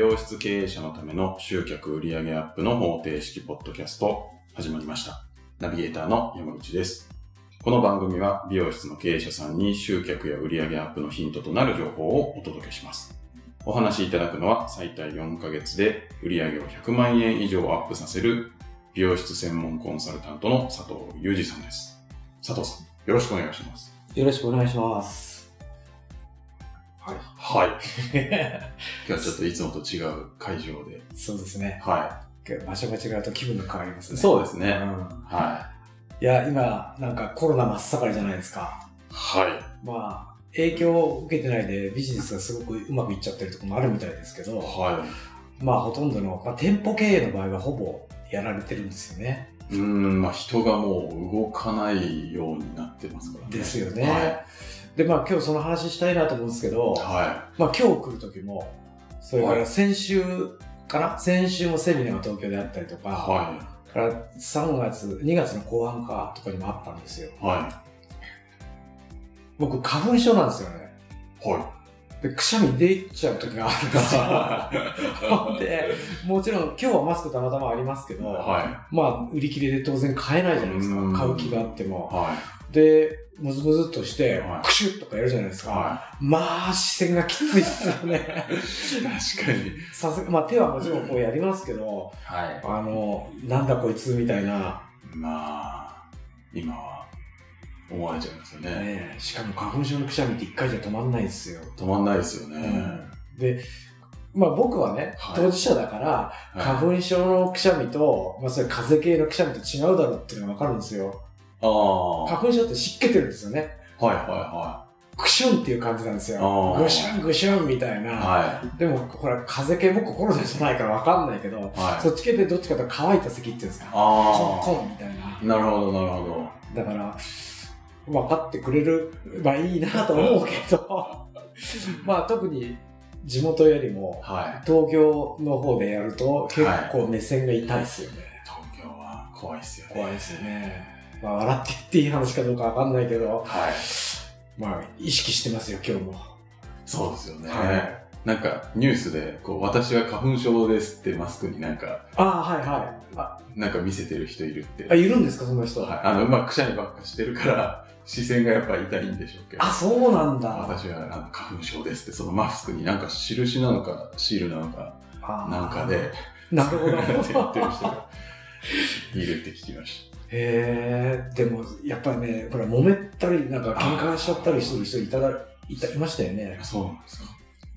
容室経営者のための集客売上アップの方程式ポッドキャスト始まりました。ナビゲーターの山口です。この番組は美容室の経営者さんに集客や売上アップのヒントとなる情報をお届けします。お話しいただくのは最大4ヶ月で売上を100万円以上アップさせる美容室専門コンサルタントの佐藤裕二さんです。佐藤さん、よろしくお願いします。よろしくお願いします。はい。はい。今日はちょっといつもと違う会場で。そうですね。は場所が違うと気分が変わりますい。ね。そうですね。うんはいや、今、なんかコロナ真っ盛りじゃないですか。い。はい。まあ、影響を受けてないでビジネスがすごくうまくいっちゃってるところもあるみたいですけど、はまあ、ほとんどの、まあ、店舗経営の場合はほぼやられてるんですよね。い。うーん、まあ人がもう動かないようになってますからね。ですよね。はい。で、まあ、今日その話したいなと思うんですけど、はまあ、今日来る時も、それかはいら先週かな？先週もセミナーが東京であったりとい。か、はから3月、2月の後半かとかにもあったんですよ。い。は僕、花粉症なんですよね。い。はで、くしゃみ出ちゃう時があるんですよ。で、もちろん今日はマスクたまたまありますけい。ど、はまあ、売り切れで当然買えないじゃないですかうん。買う気があってい。も。はで、ムズムズっとしてはい、クシュッとかやるじゃないですい。か。はまあ、視線がきついっすよね。い。確かに。さすが、まあ手はもちろんこうやりますけど、はい。あの、なんだこいつみたいな、まあ、今は思われちゃいますよね。ね、しかも花粉症のくしゃみって一回じゃ止まんないですよ。止まんないですよね。で、まあ僕はね、はい当事者だから、はい花粉症のくしゃみと、まあそれ風邪系のくしゃみと違うだろうっていうのがわかるんですよ。ああ。はい花粉症って湿気てるんですよね。はいはクシュンっていう感じなんですあよ。ーグシュングシュンみたいい。な。はでも、ほら、風邪系僕コロナじゃないからわかんないけど、い。はい。そっち系ってどっちかと乾いた咳っていうんですか。コンあコンみたいな。あ。なるほど、なるほど。だから、分かってくれるばいいなと思うけど、まあ特に地元よりもはい。東京の方でやると結構目線が痛いですよね。東京は怖いっすよね。怖いですよね。まあ笑って言っていい話かどうかわかんないけど、はい。まあ意識してますよ、今日も。そうですよね。はいなんかニュースで、こう、私は花粉症ですってマスクになんか、ああ、はいはい。あ、なんか見せてる人いるって。あいるんですか、その人。はい。あの、まあ、くしゃみばっかしてるから、視線がやっぱ痛いんでしょうけど。あ、そうなんだ。私はあの花粉症ですって、そのマスクになんか印なのか、シールなのか、なんかで、なるほど。って言ってる人がいるって聞きましへえ、でも、やっぱりね、ほら、揉めたり、なんか喧嘩しちゃったりする人いただ、いた、いましたよねた。。そうなんですか。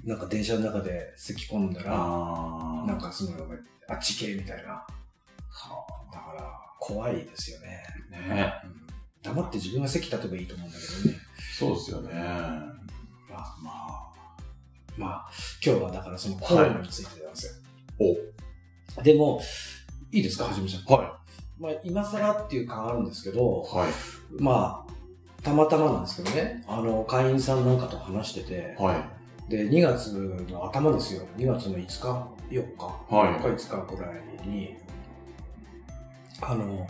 なんか電車の中で咳込んだら、あなんかその、あっち系みたいな。はだから、怖いですよね。あ、ね黙って自分が席立てばいいと思うんだけどね。そうですよね。まあ、まあ、まあ、今日はだからそのコロナについてなんですよ。お、でも、いいですか、はじめちゃん。はまあ、今更っていう感あるんですけど、い、はい、まあ、たまたまなんですけどね、あの、会員さんなんかと話してて、はい、で、2月の頭ですよ。2月の5日、4日、はい。4日、5日ぐらいに、あの、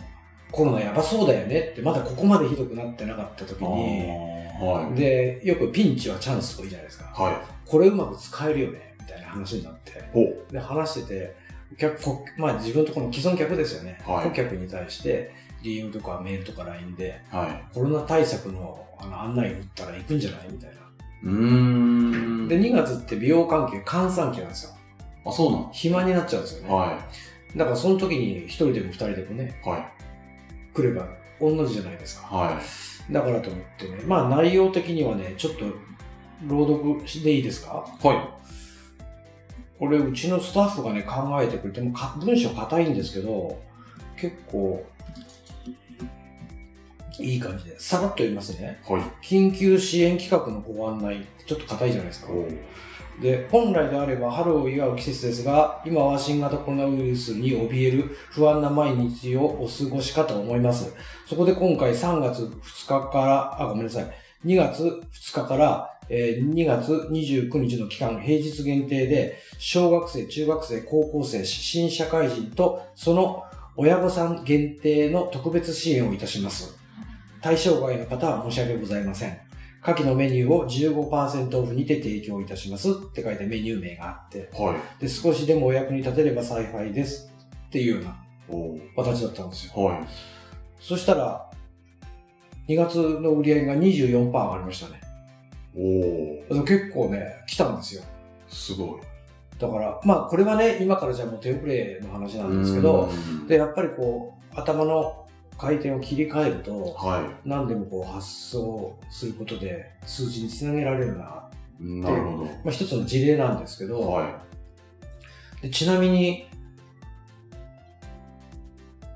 コロナやばそうだよねって、まだここまでひどくなってなかった時あに、ーはい、で、よくピンチはチャンスとかいいじゃないですか。はい、これうまく使えるよね、みたいな話になって。お、で、話してて、お客こまあ自分とこの既存客ですよね。はい顧客に対して、DM とかメールとか LINE で、はい。コロナ対策のあの案内を打ったら行くんじゃないみたいな。うーん。で、2月って美容関係、閑散期なんですよ。あ、そうなん暇になっちゃうんですよね。はだからその時に1人でも2人でもね、い、はい、来れば同じじゃないですか。はい。だからと思ってね、まあ内容的にはね、ちょっと朗読でいいですか？はい。これうちのスタッフがね考えてくれてもか文章硬いんですけど結構いい感じでさらっと言いますね。はい。緊急支援企画のご案内ちょっと硬いじゃないですか。おで本来であれば春を祝う季節ですが今は新型コロナウイルスに怯える不安な毎日をお過ごしかと思います。そこで今回3月2日からあごめんなさい。2月2日から、えー2月29日の期間、平日限定で、小学生、中学生、高校生、新社会人と、その親御さん限定の特別支援をいたします。対象外の方は申し訳ございません。下記のメニューを15%オフにて提供いたしますって書いてメニュー名があって、はい。で、少しでもお役に立てれば幸いですっていうような形だったんですよ。はい。そしたら、2月の売り上げが24%上がりましたね。おー結構ね、来たんですよ。すごい。だから、まあこれはね、今からじゃあもう手遅れの話なんですけど、うんで、やっぱりこう、頭の回転を切り替えると、は何でもこう発想することで数字につなげられるな。い。なるほまあ一つの事例なんですけど。ど、はでちなみに、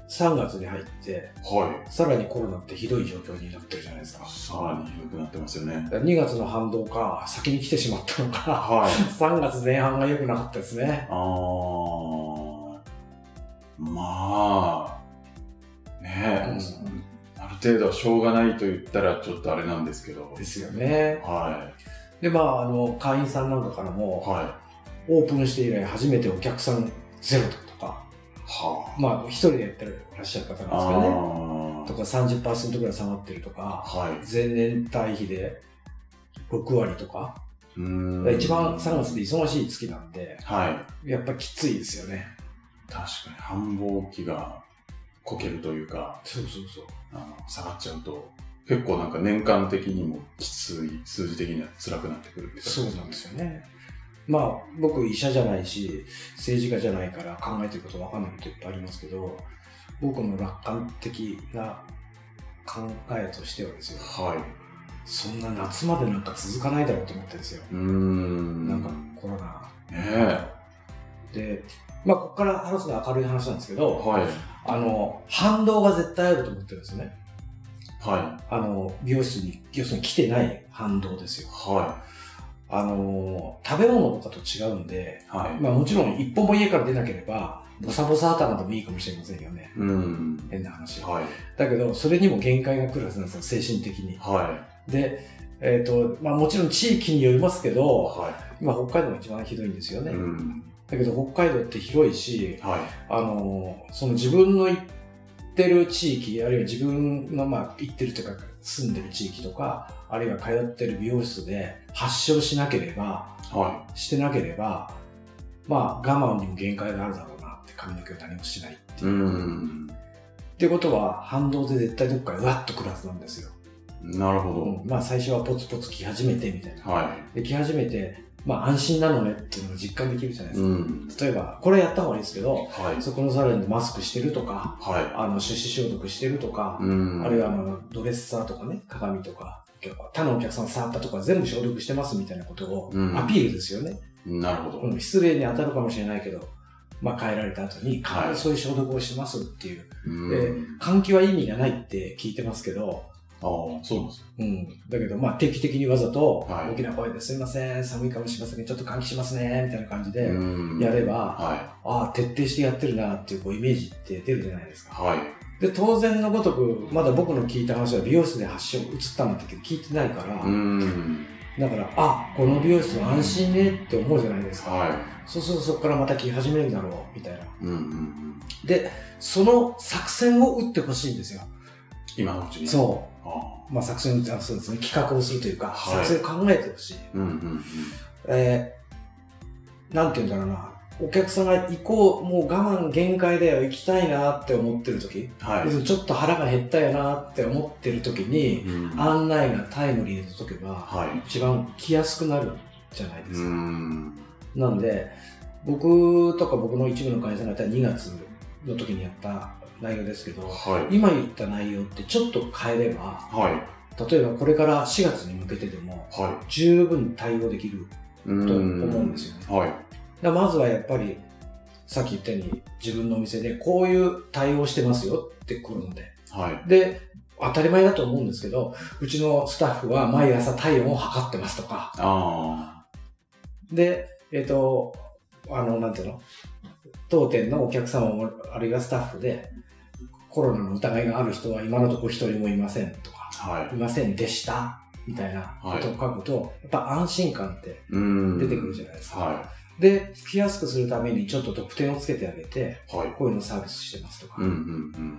3月に入って、い。はい。さらにコロナってひどい状況になってるじゃないですか。さらにひどくなってますよね。2月の反動か、先に来てしまったのか、はい。3月前半が良くなかったですね。あー。まあ、ねえ、ある程度はしょうがないと言ったらちょっとあれなんですけど。ですよね。はで、まあ、あの、会員さんなんかからい。も、はい。オープンして以来初めてお客さんゼロだとか、はまあ、一人でやってらっしゃる方なんですあ。けどね。あとか30%ぐらい下がってるとか、はい。前年対比で6割とか、うーん一番3月で忙しい月なんで、はい。やっぱきついですよね。確かに繁忙期がこけるというか、そうそうそう。あの下がっちゃうと、結構なんか年間的にもきつい、数字的には辛くなってくるってそうなんですよね。まあ、僕医者じゃないし、政治家じゃないから考えてること分かんないこといっぱいありますけど、僕の楽観的な考えとしてはですよ、はい。そんな夏までなんか続かないだろうと思ってるんですよ。うーん。なんかコロナ。ねで、まあ、ここから話すのは明るい話なんですけえ。ど、はい。あの、反動が絶対あると思ってるんですね。はあの、美容室に、要するに来てない反動ですよい。。はあの、食べ物とかと違うんで、い。はい。まあもちろん一歩も家から出なければ、ボサボサ頭でもいいかもしれませんよね。うん。変な話。はい。だけど、それにも限界が来るはずなんですよ、精神的に。はで、えっ、と、まあもちろん地域によりますけい。ど、は今北海道が一番ひどいんですよい。ね。うん。だけど北海道って広いし、はい。あの、その自分の行ってる地域、あるいは自分のまあ行ってるというか住んでる地域とか、あるいは通ってる美容室で発症しなければ、はしてなければ、まあ我慢にも限界があるだろうなって髪の毛を何もしないってい。ういう。ん。ってことは反動で絶対どっかでうわっとくるはずなんですよ。なるほど。うんまあ最初はポツポツ来始めてみたいな。はで来始めて、まあ安心なのねっていうのが実感できるじゃないい。ですか。うん。例えば、これやった方がいいですけど、はい。そこのサロンでマスクしてるとか、はあの手指消毒してるとかい。、うん。あるいはあのドレッサーとかね、鏡とか、他のお客さん触ったとか全部消毒してますみたいなことをうんアピールですよね。なるほど。うん失礼に当たるかもしれないけど、まあ、帰られた後に、はいそういう消毒をしますっていう。うん。換気は意味がないって聞いてますけど、ああ、そうなんです。うん。だけど、まあ、定期的にわざと、はい大きな声ですいません、寒いかもしれませんけど、ちょっと換気しますね、みたいな感じで、うんやれば、はああ、徹底してやってるなっていうこうイメージって出るじゃないですい。か。はい。で、当然のごとく、まだ僕の聞いた話は美容室で発症、移ったんだけど聞いてないから、うん。だから、あ、この美容室は安心ねって思うじゃないですか。はそうするとそこからまた来始めるだろう、みたいな。い。うんうんうん。で、その作戦を打ってほしいんですよ。今のうちに。う。そあう。まあ作戦、あそうですね、企画をするというか、はい作戦を考えてほしい。あ。うんうんうん。えー、なんて言うんだろうな。お客さんが行こう、もう我慢限界だよ、行きたいなって思ってる時、はいちょっと腹が減ったよなって思ってる時に、うん案内がタイムリーで届けば、はい。一番来やすくなるじゃないですうか。ん。なんで、僕とか僕の一部の会社がやった2月の時にやった内容ですけど、はい。今言った内容ってちょっと変えれば、はい。例えばこれから4月に向けてでもは十分対応できる。と思うんですよねはい。だまずはやっぱり、さっき言ったように自分のお店でこういう対応してますよって来るので。はい。で、当たり前だと思うんですけど、うちのスタッフは毎朝体温を測ってますとか、あで、えっ、と、あの、なんていうの？当店のお客様も、あるいはスタッフで、コロナの疑いがある人は今のところ一人もいませんとか、あ。はいい。ませんでした、みたいなことを書くと、やっぱ安心感ってうん。出てくるじゃないですか。はで、来やすくするためにちょっと特典をつけてあげて、い。はい。こういうのサービスしてますとか、うんうんうん。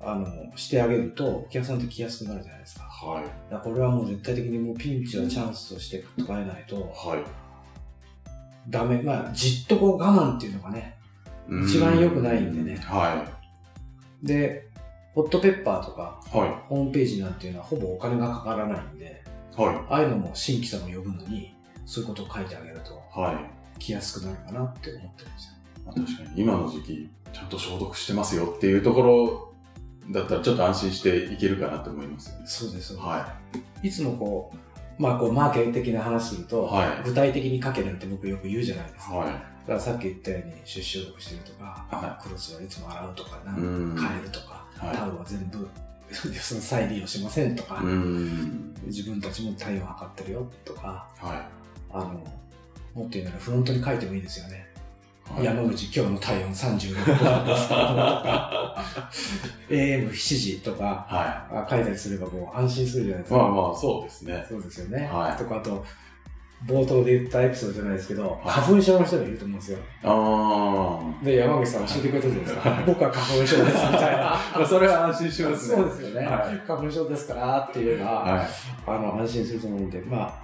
あの、してあげると、お客さんって来やすくなるじゃないですか。はい。だこれはもう絶対的にもうピンチはチャンスとして捉えないと、はい。ダメ。まあ、じっとこう我慢っていうのがね。一番良くないんでねはで、ホットペッパーとか、い。はい。ホームページなんていうのはほぼお金がかからないんで、はああいうのも新規さんを呼ぶのに、そういうことを書いてあげるとい。はい。来やすくなるかなって思ってるんですよ。まあ確かに今の時期、ちゃんと消毒してますよっていうところだったらちょっと安心していけるかなと思いますよね。そうです。はいつもこう、まあこう、マーケ的な話すると、はい具体的に書けなんて僕よく言うじゃないですい。か。はだからさっき言ったように、出消毒してるとか、はクロスはいつも洗うとかな。変えるとか、はいタオルは全部、その再利用しませんとか、うん。自分たちも体温測ってるよとか、はあの、もっと言うならフロントに書いてもいいですよね。い。はい。山口今日の体温36度なんですけど AM7 時とかはあ書いたりすればもう安心するじゃないですい。か。まあまあ、そうですね。そうですよね。はいとかあと、冒頭で言ったエピソードじゃないですけど、い花粉症の人がいると思うんですよ。あで、山口さん教えてくれたじゃないですか。は い僕は花粉症ですみたいな。あ。まあ、それは安心しますね。そうですよね、はい花粉症ですからっていうのは、はい。あの安心すると思うんで、まあ、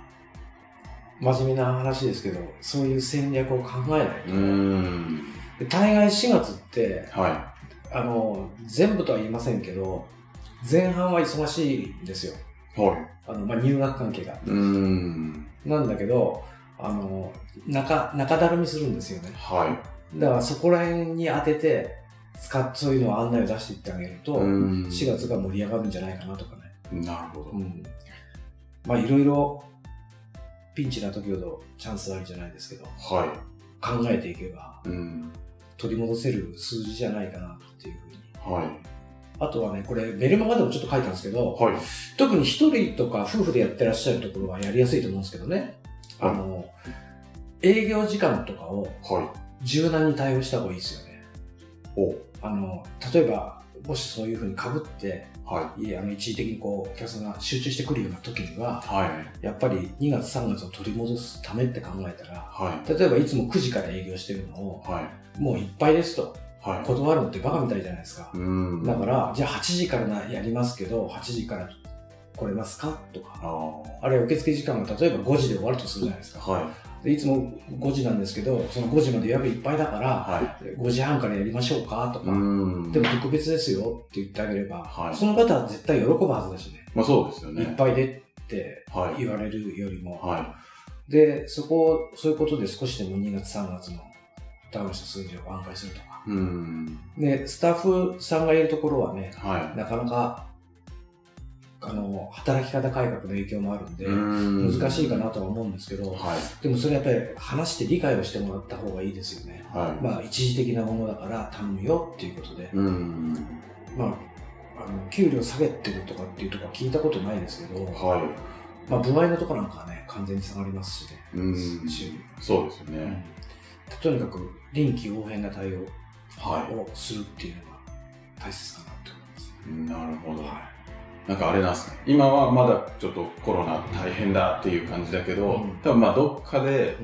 真面目な話ですけど、そういう戦略を考えないと。うん。で大概4月って、はあの、全部とは言いませんけど、前半は忙しいんですよ。い。はい。あの、まあ、入学関係が。うん。なんだけど、あの、中、中だるみするんですよね。はだからそこら辺に当てて、使っ、そういうのを案内を出していってあげると、い。うん。4月が盛り上がるんじゃないかなとかね。なるほど。うん。まあ、いろいろ、ピンチな時ほどチャンスありじゃないですけど、は考えていけば、い。うん。取り戻せる数字じゃないかなっていうふうに。はい。あとはね、これ、メルマガでもちょっと書いたんですけど、はい。特に一人とか夫婦でやってらっしゃるところはやりやすいと思うんですけどね。はいあの、営業時間とかをは柔軟に対応した方がいいですよね。い。おあの、例えば、もしそういうふうに被って、はいあの一時的にこう、お客さんが集中してくるような時には、い。はい。やっぱり2月3月を取り戻すためって考えたら、は例えばいつも9時から営業してるのをい。、はい。もういっぱいですとはい。断るのってバカみたいじゃないですか。うん。だから、じゃあ8時からなやりますけど、8時から来れますか？とか。ああるいは受付時間が例えば5時で終わるとするじゃないですか。あ。はい。でいつも5時なんですけど、その5時まで予約いっぱいだから、は5時半からやりましょうか？とい。か、うん。でも特別ですよって言ってあげれば、はいその方は絶対喜ぶはずだしね。まあそうですよね。いっぱいでってはい。言われるよりも。はで、そこを、そういうことで少しでも2月3月のダウンした数字を挽回するとか。い。うん。で、スタッフさんがいるところはね、はなかなか、あの、働き方改革の影響もあるんい。で、うん難しいかなとは思うんですけど、はい。でもそれやっぱり話して理解をしてもらった方がいいですよね。はい。まあ一時的なものだから頼むよっていうことで、うん。まあ、あの、給料下げてるとかっていうとこは聞いたことないですけど、はまあ、部合のとこなんかはね、完全に下がりますしね、そうですようんね。とにかく臨機応変な対応はをするっていうのが大切かなって思います。い。なるほど。はなんかあれなんですね。今はまだちょっとコロナ大変だっていう感じだけど、うん多分まあどっかで。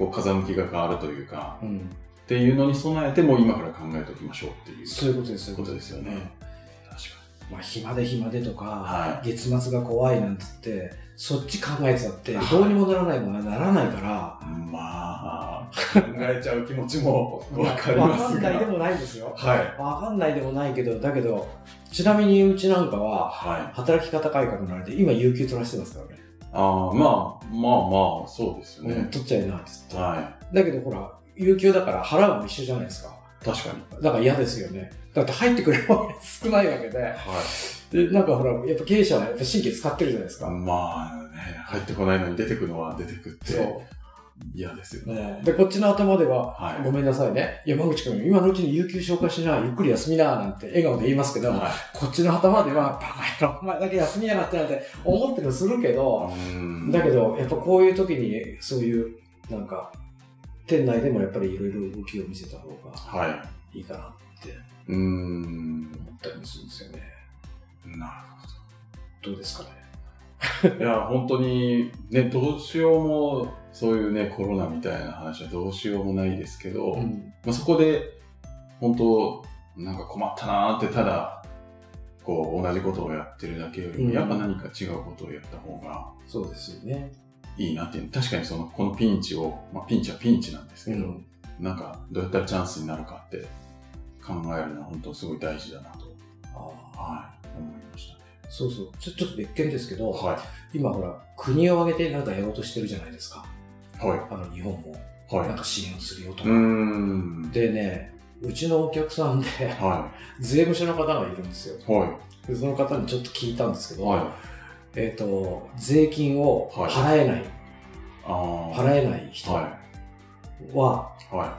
こう風向きが変わるというか、うん。っていうのに備えてもう今から考えておきましょうっていうそういうことです、そういうことですよね。まあ、暇で暇でとか、は月末が怖いなんつって、そっち考えてたって、はいどうにもならないものはならないから、に。まあ、考えちゃう気持ちもわかりわますが。かんないでもないんですよ。はい。わかんないでもないけど、だけど、ちなみにうちなんかは、はい。働き方改革のあれで、今有給取らせてますからね。ああ、まあ、まあまあ、そうですようんね。取っちゃいなって言って。はだけどほら、有給だから払うも一緒じゃないですか。い。確かに。だから嫌ですよね。だって入ってくれる少ないわけで。はで、なんかほら、やっぱ経営者はやっぱ神経使ってるじゃないですい。か。まあね、入ってこないのに出てくのは出てくってそ嫌ですよう。ね。で、こっちの頭では、はい。ごめんなさいね。山口君、今のうちに有給消化しな、ゆっくり休みな、なんて笑顔で言いますけど、はこっちの頭では、バカ野郎、お前だけ休みやがってなんて思ってるのするけど、い。うんだけど、やっぱこういう時に、そういう、なんか、店内でもやっぱりいろいろ動きを見せた方がはいいかなって。思ったりもするんですよね。などうですかね？るほど。いや、本当に、ね、どうしようも、そういうね、コロナみたいな話はどうしようもないですけど、うん。まあ、そこで、本当、なんか困ったなーってただこう同じことをやってるだけよりも、うんやっぱ何か違うことをやった方がそうですよね。いいなっていう。確かにその、このピンチを、まあピンチはピンチなんですけど、うんなんかどうやったらチャンスになるかって考えるのは本当すごい大事だなと、あはい、思いましたね。そうそう。ちょちょっと別件ですけど、は今ほら、国を挙げてなんかやろうとしてるじゃないですか。い。はい。あの、日本も。はい。なんか支援をするよとか。ん。でね、うちのお客さんで、は税務署の方がいるんですよ。い。はい。でその方にちょっと聞いたんですけど、はい。えっ、と、税金をはい払えない、ああ。払えない人は、はい。は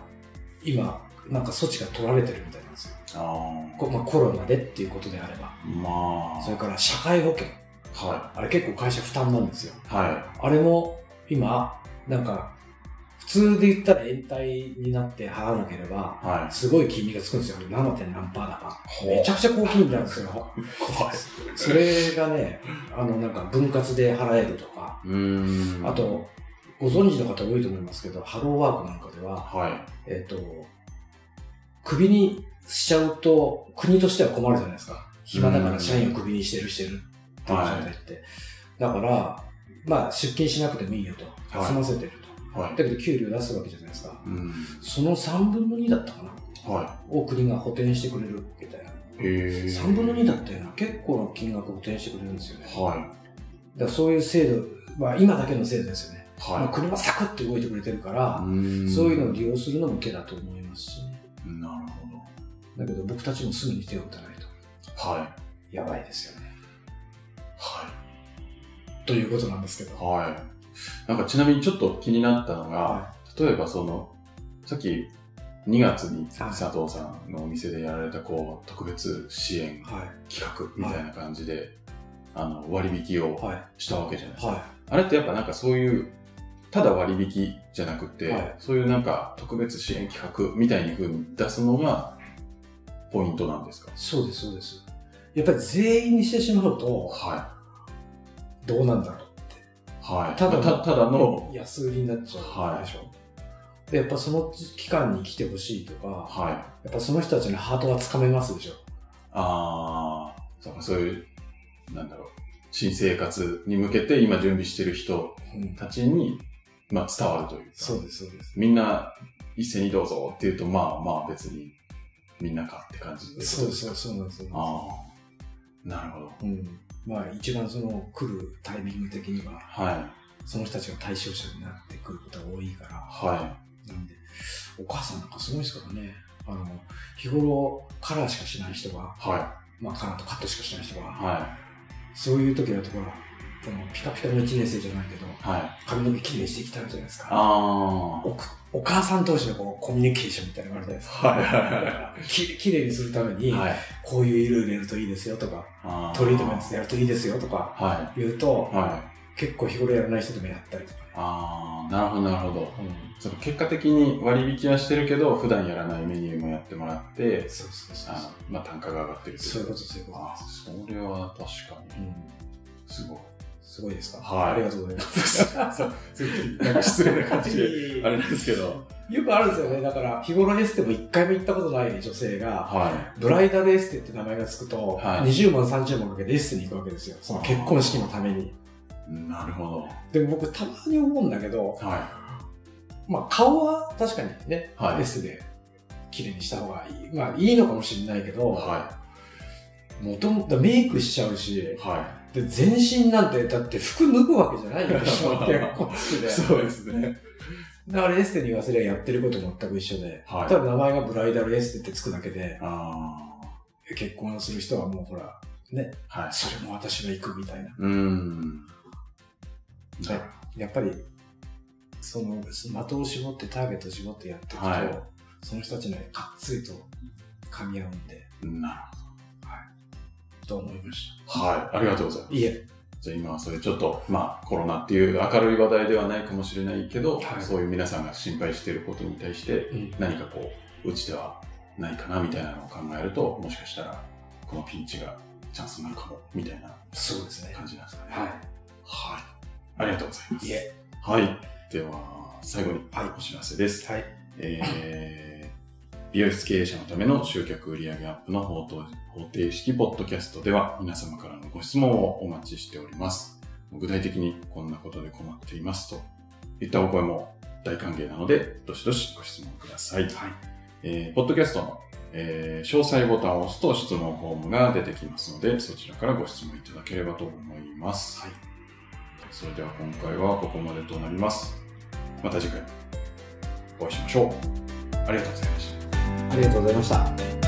今、なんか措置が取られてるみたいなんですよ。い。あこまあ、コロナでっていうことであれば。あ。まあ。それから社会保険。はあれ結構会社負担なんですよ。い。はあれも今、なんか、普通で言ったら延滞になって払わなければ、い。はい。すごい金利がつくんですよ。7. 点何パーだか。めちゃくちゃ高金利なんですよ。怖い。それがね、あの、なんか分割で払えるとか。あ、と、ご存知の方多いと思いますけど、ハローワークなんかでは、はい。えっ、と、クビにしちゃうと、国としては困るじゃないですか。暇だから社員をクビにしてるしてるっていう状態って。だから、まあ、出勤しなくてもいいよと。はい休ませてると。はい。だけど給料出すわけじゃないですか。うん。その3分の2だったかなはを国が補填してくれるみたいな。え。3分の2だったよな。結構な金額を補填してくれるんですよね。だかはらそういう制度、まあ今だけの制度ですよね。い。はまあ国はサクッと動いてくれてるから、い。そういうのを利用するのも手だと思いますしね。なるほだけど僕たちもすぐに手を打たないと。ど。はい。やばいですよね。はということなんですけど。い。はい。なんかちなみにちょっと気になったのが、は例えばその、さっき2月にはい佐藤さんのお店でやられたこう、特別支援い。は企画みたいな感じで、あの、割引い。をはい。したわけじゃないですか。はあれってやっぱなんかそういう、ただ割引じゃなくて、はいそういうなんか特別支援企画みたいに風に出すのがポイントなんですか？い。そうです、そうです。やっぱり全員にしてしまうと、はどうなんだろう。い。はい。ただたただの、安売りになっちゃはいうでしょ。で、やっぱその期間に来てほしいとか、はい。やっぱその人たちのハートはつかめますでしょ。ああ、そうかそういう、なんだろう、新生活に向けて今準備してる人うん。たちに、まあ伝わるというか、そうです、そうです。みんな一斉にどうぞって言うと、まあまあ別にみんなかって感じで。そうです、そうなんですよ。ああ、なるほど。うん。まあ一番その来るタイミング的には、はい。その人たちが対象者になってくることが多いから、はなんで、お母さんなんかすごいですからね。あの、日頃カラーしかしない人が、い。はまあカラーとカットしかしない人い。が、はそういう時だとほら、そのピカピカの1年生じゃないけど、い。はい。髪の毛きれいにしていきたいじゃないですか。ああ。おお母さん同士のこうコミュニケーションみたいなのがあるじゃないですか。はいはいはききれいにするために、はい。こういう色入れるといいですよとか、あトリートメントでやるといいですよとかは言うと、い。はい。結構日頃やらない人でもやったりとか。ああ、なるほどなるほど。うんその結果的に割引はしてるけど、普段やらないメニューもやってもらって、そうそうそうあのまあ、単価が上がってるとそういうこと、そういうこあそれは確かに、と。うんすごい。すごいですか？はいありがとうございます。そう、なんか失礼な感じで、あれなんですけど。よくあるんですよね。だから、日頃エステも一回も行ったことない女性が、はブライダルエステって名前がつくと、はい20万、30万かけてエステに行くわけですよ。その結婚式のために。い。なるほど。でも僕たまに思うんだけど、はまあ顔は確かにね、はいエステで綺麗にした方がいい。まあいいのかもしれないけい。ど、はもともとメイクしちゃうしい。、はで全身なんてだって服脱ぐわけじゃないよ、結婚式い。で。そうですね。だからエステに言わせりゃやってること全く一緒で、はいただ名前がブライダルエステってつくだけで、あ結婚する人はもうほら、ね、あ。はい。それも私が行くみたいな。うーん。はいやっぱり、その、的を絞ってターゲットを絞ってやっていくと、はいその人たちにはかっつりと噛み合うんで、なと思いましるほど。はい。ありがとうございます。た。いえ、じゃあ今はそれちょっと、まあコロナっていう明るい話題ではないかもしれないけど、はいそういう皆さんが心配していることに対してうん何かこう、うちではないかなみたいなのを考えると、もしかしたらこのピンチがチャンスになるかも、みたいなそうですね。感じなんですかね。ははい。ありがとうございまい。す。いえ、はい。では、最後にはいお知らせです。はい。えー、美容室経営者のための集客売上アップの方程方程式ポッドキャストでは皆様からのご質問をお待ちしております。具体的にこんなことで困っていますといったお声も大歓迎なので、どしどしご質問ください。はい。えーポッドキャストの、えー詳細ボタンを押すと質問フォームが出てきますので、そちらからご質問いただければと思います。はい。それでは今回はここまでとなります。また次回お会いしましょう。ありがとうございました。ありがとうございました。